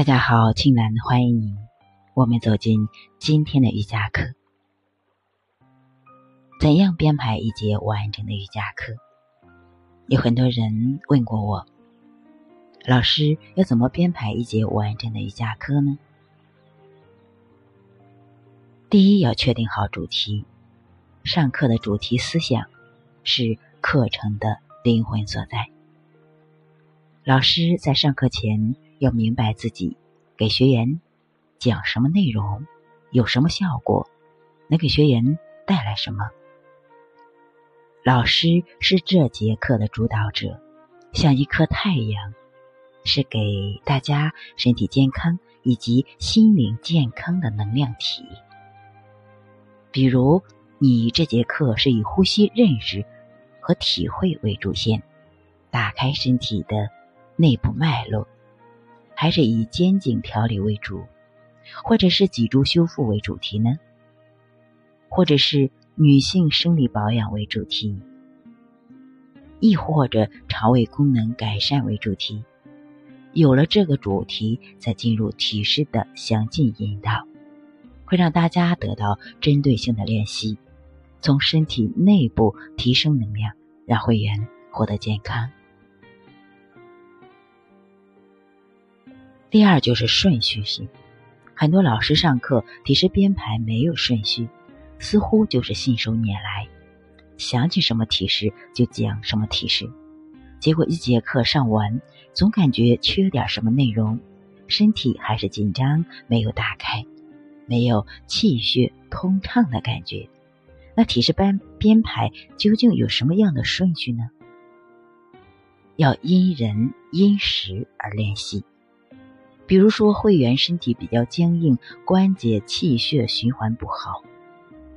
大家好，青兰欢迎您。我们走进今天的瑜伽课。怎样编排一节完整的瑜伽课？有很多人问过我，老师要怎么编排一节完整的瑜伽课呢？第一，要确定好主题。上课的主题思想是课程的灵魂所在。老师在上课前要明白自己给学员讲什么内容，有什么效果，能给学员带来什么。老师是这节课的主导者，像一颗太阳，是给大家身体健康以及心灵健康的能量体。比如，你这节课是以呼吸认识和体会为主线，打开身体的内部脉络，还是以肩颈调理为主，或者是脊柱修复为主题呢？或者是？女性生理保养为主题，亦或者肠胃功能改善为主题。有了这个主题，再进入体式的详尽引导，会让大家得到针对性的练习，从身体内部提升能量，让会员获得健康。第二就是顺序性，很多老师上课体式编排没有顺序。似乎就是信手拈来，想起什么提示就讲什么提示，结果一节课上完，总感觉缺点什么内容，身体还是紧张，没有打开，没有气血通畅的感觉。那提示班编排究竟有什么样的顺序呢？要因人因时而练习。比如说，会员身体比较僵硬，关节气血循环不好。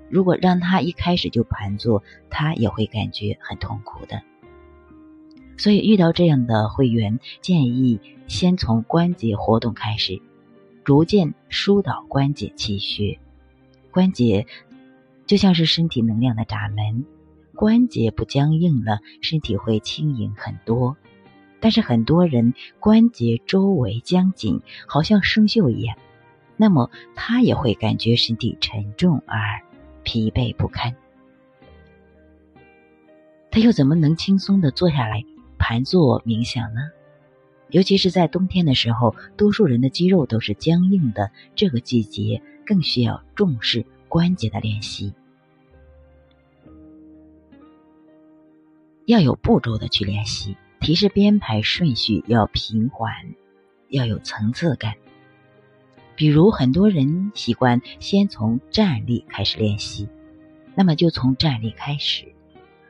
如果让他一开始就盘坐，他也会感觉很痛苦的。所以遇到这样的会员，建议先从关节活动开始，逐渐疏导关节气血。关节就像是身体能量的闸门，关节不僵硬了，身体会轻盈很多。但是很多人关节周围僵紧，好像生锈一样，那么他也会感觉身体沉重而。疲惫不堪，他又怎么能轻松的坐下来盘坐冥想呢？尤其是在冬天的时候，多数人的肌肉都是僵硬的，这个季节更需要重视关节的练习，要有步骤的去练习，提示编排顺序要平缓，要有层次感。比如很多人习惯先从站立开始练习，那么就从站立开始，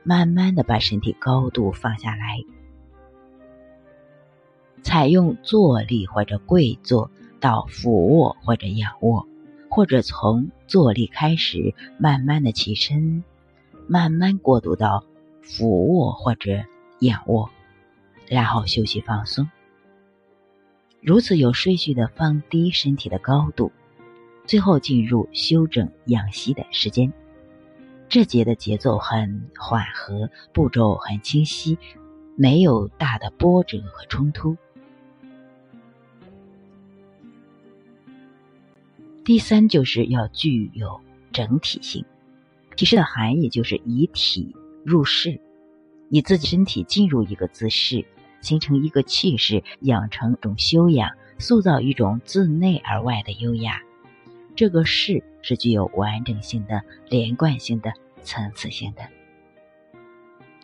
慢慢的把身体高度放下来，采用坐立或者跪坐到俯卧或者仰卧，或者从坐立开始，慢慢的起身，慢慢过渡到俯卧或者仰卧，然后休息放松。如此有顺序的放低身体的高度，最后进入休整养息的时间。这节的节奏很缓和，步骤很清晰，没有大的波折和冲突。第三就是要具有整体性，提示的含义就是以体入势，以自己身体进入一个姿势。形成一个气势，养成一种修养，塑造一种自内而外的优雅。这个势是具有完整性的、连贯性的、层次性的。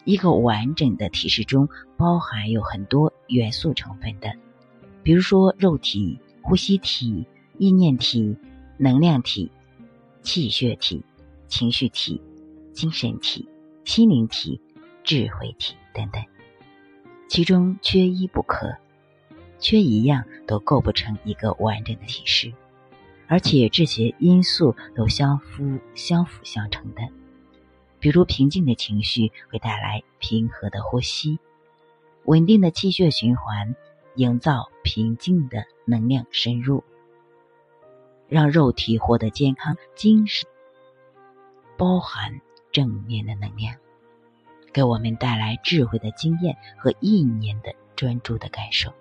一个完整的体式中包含有很多元素成分的，比如说肉体、呼吸体、意念体、能量体、气血体、情绪体、精神体、心灵体、智慧体等等。其中缺一不可，缺一样都构不成一个完整的体式，而且这些因素都相辅相辅相成的。比如平静的情绪会带来平和的呼吸，稳定的气血循环，营造平静的能量深入，让肉体获得健康、精神，包含正面的能量。给我们带来智慧的经验和意念的专注的感受。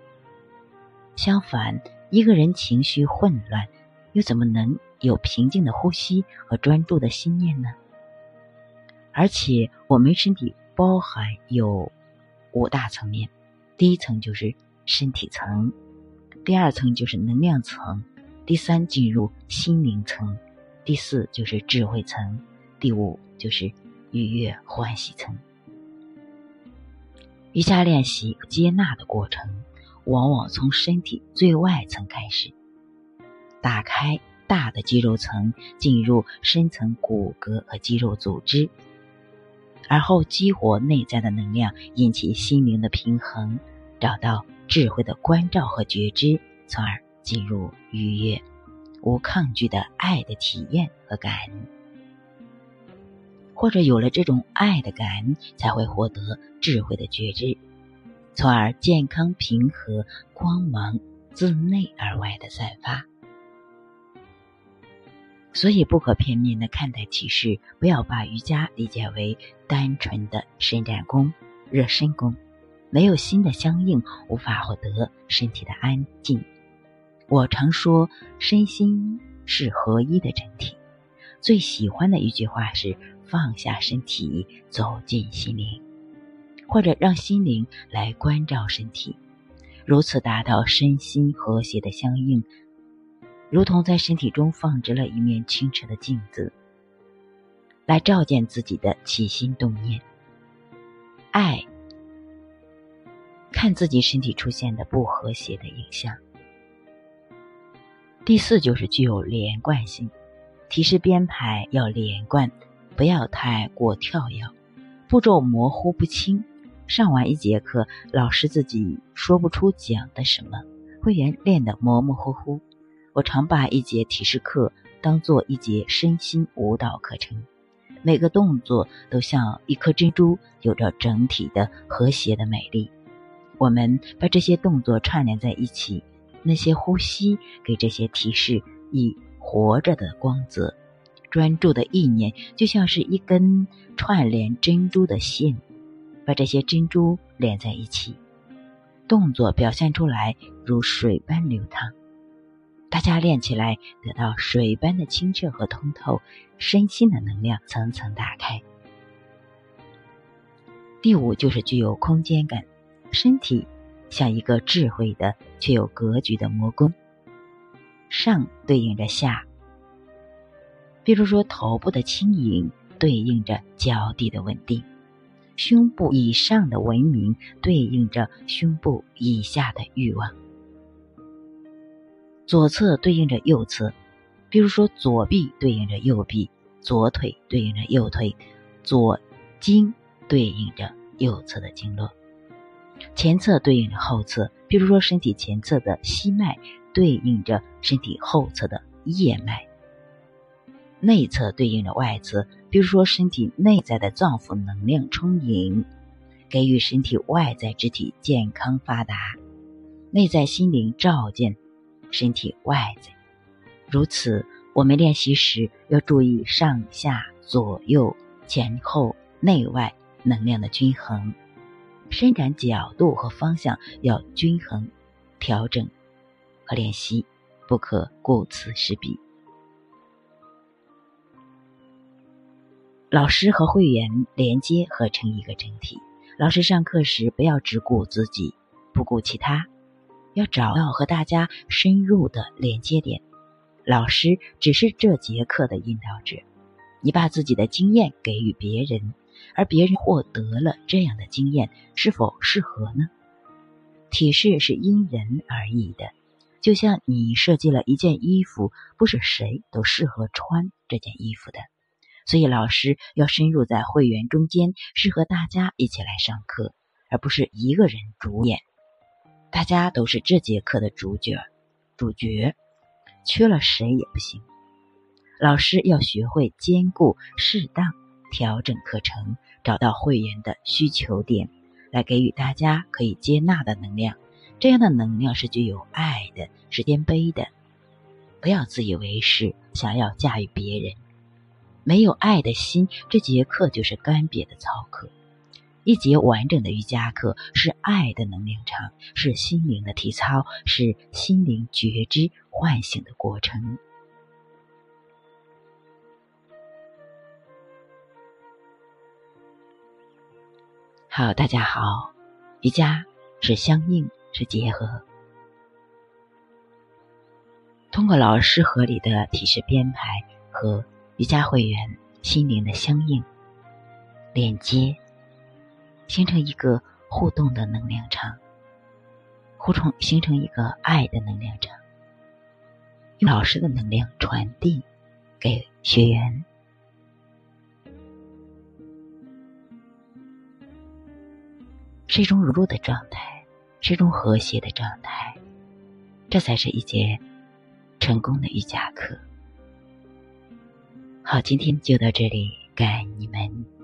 相反，一个人情绪混乱，又怎么能有平静的呼吸和专注的心念呢？而且，我们身体包含有五大层面，第一层就是身体层，第二层就是能量层，第三进入心灵层，第四就是智慧层，第五就是愉悦欢喜层。瑜伽练习接纳的过程，往往从身体最外层开始，打开大的肌肉层，进入深层骨骼和肌肉组织。而后激活内在的能量，引起心灵的平衡，找到智慧的关照和觉知，从而进入愉悦、无抗拒的爱的体验和感恩。或者有了这种爱的感恩，才会获得智慧的觉知，从而健康平和光芒自内而外的散发。所以，不可片面的看待体式，不要把瑜伽理解为单纯的伸展功、热身功。没有心的相应，无法获得身体的安静。我常说，身心是合一的整体。最喜欢的一句话是：放下身体，走进心灵，或者让心灵来关照身体，如此达到身心和谐的相应。如同在身体中放置了一面清澈的镜子，来照见自己的起心动念。爱，看自己身体出现的不和谐的影像。第四就是具有连贯性，提示编排要连贯，不要太过跳跃，步骤模糊不清。上完一节课，老师自己说不出讲的什么，会员练得模模糊糊。我常把一节体式课当做一节身心舞蹈课程，每个动作都像一颗珍珠，有着整体的和谐的美丽。我们把这些动作串联在一起，那些呼吸给这些提示以活着的光泽，专注的意念就像是一根串联珍珠的线，把这些珍珠连在一起，动作表现出来如水般流淌。大家练起来，得到水般的清澈和通透，身心的能量层层打开。第五就是具有空间感，身体像一个智慧的却有格局的魔宫，上对应着下，比如说头部的轻盈对应着脚底的稳定，胸部以上的文明对应着胸部以下的欲望。左侧对应着右侧，比如说左臂对应着右臂，左腿对应着右腿，左经对应着右侧的经络，前侧对应着后侧，比如说身体前侧的膝脉对应着身体后侧的叶脉，内侧对应着外侧，比如说身体内在的脏腑能量充盈，给予身体外在肢体健康发达，内在心灵照见。身体外在，如此，我们练习时要注意上下左右前后内外能量的均衡，伸展角度和方向要均衡调整和练习，不可顾此失彼。老师和会员连接合成一个整体。老师上课时不要只顾自己，不顾其他。要找到和大家深入的连接点，老师只是这节课的引导者。你把自己的经验给予别人，而别人获得了这样的经验，是否适合呢？体式是因人而异的，就像你设计了一件衣服，不是谁都适合穿这件衣服的。所以，老师要深入在会员中间，适合大家一起来上课，而不是一个人主演。大家都是这节课的主角，主角缺了谁也不行。老师要学会兼顾、适当调整课程，找到会员的需求点，来给予大家可以接纳的能量。这样的能量是具有爱的，是谦卑的。不要自以为是，想要驾驭别人。没有爱的心，这节课就是干瘪的操课。一节完整的瑜伽课是爱的能量场，是心灵的体操，是心灵觉知唤醒的过程。好，大家好，瑜伽是相应，是结合。通过老师合理的体式编排和瑜伽会员心灵的相应连接，形成一个互动的能量场，互动形成一个爱的能量场，用老师的能量传递给学员，是一种如入的状态，是一种和谐的状态，这才是一节。成功的瑜伽课。好，今天就到这里，感恩你们。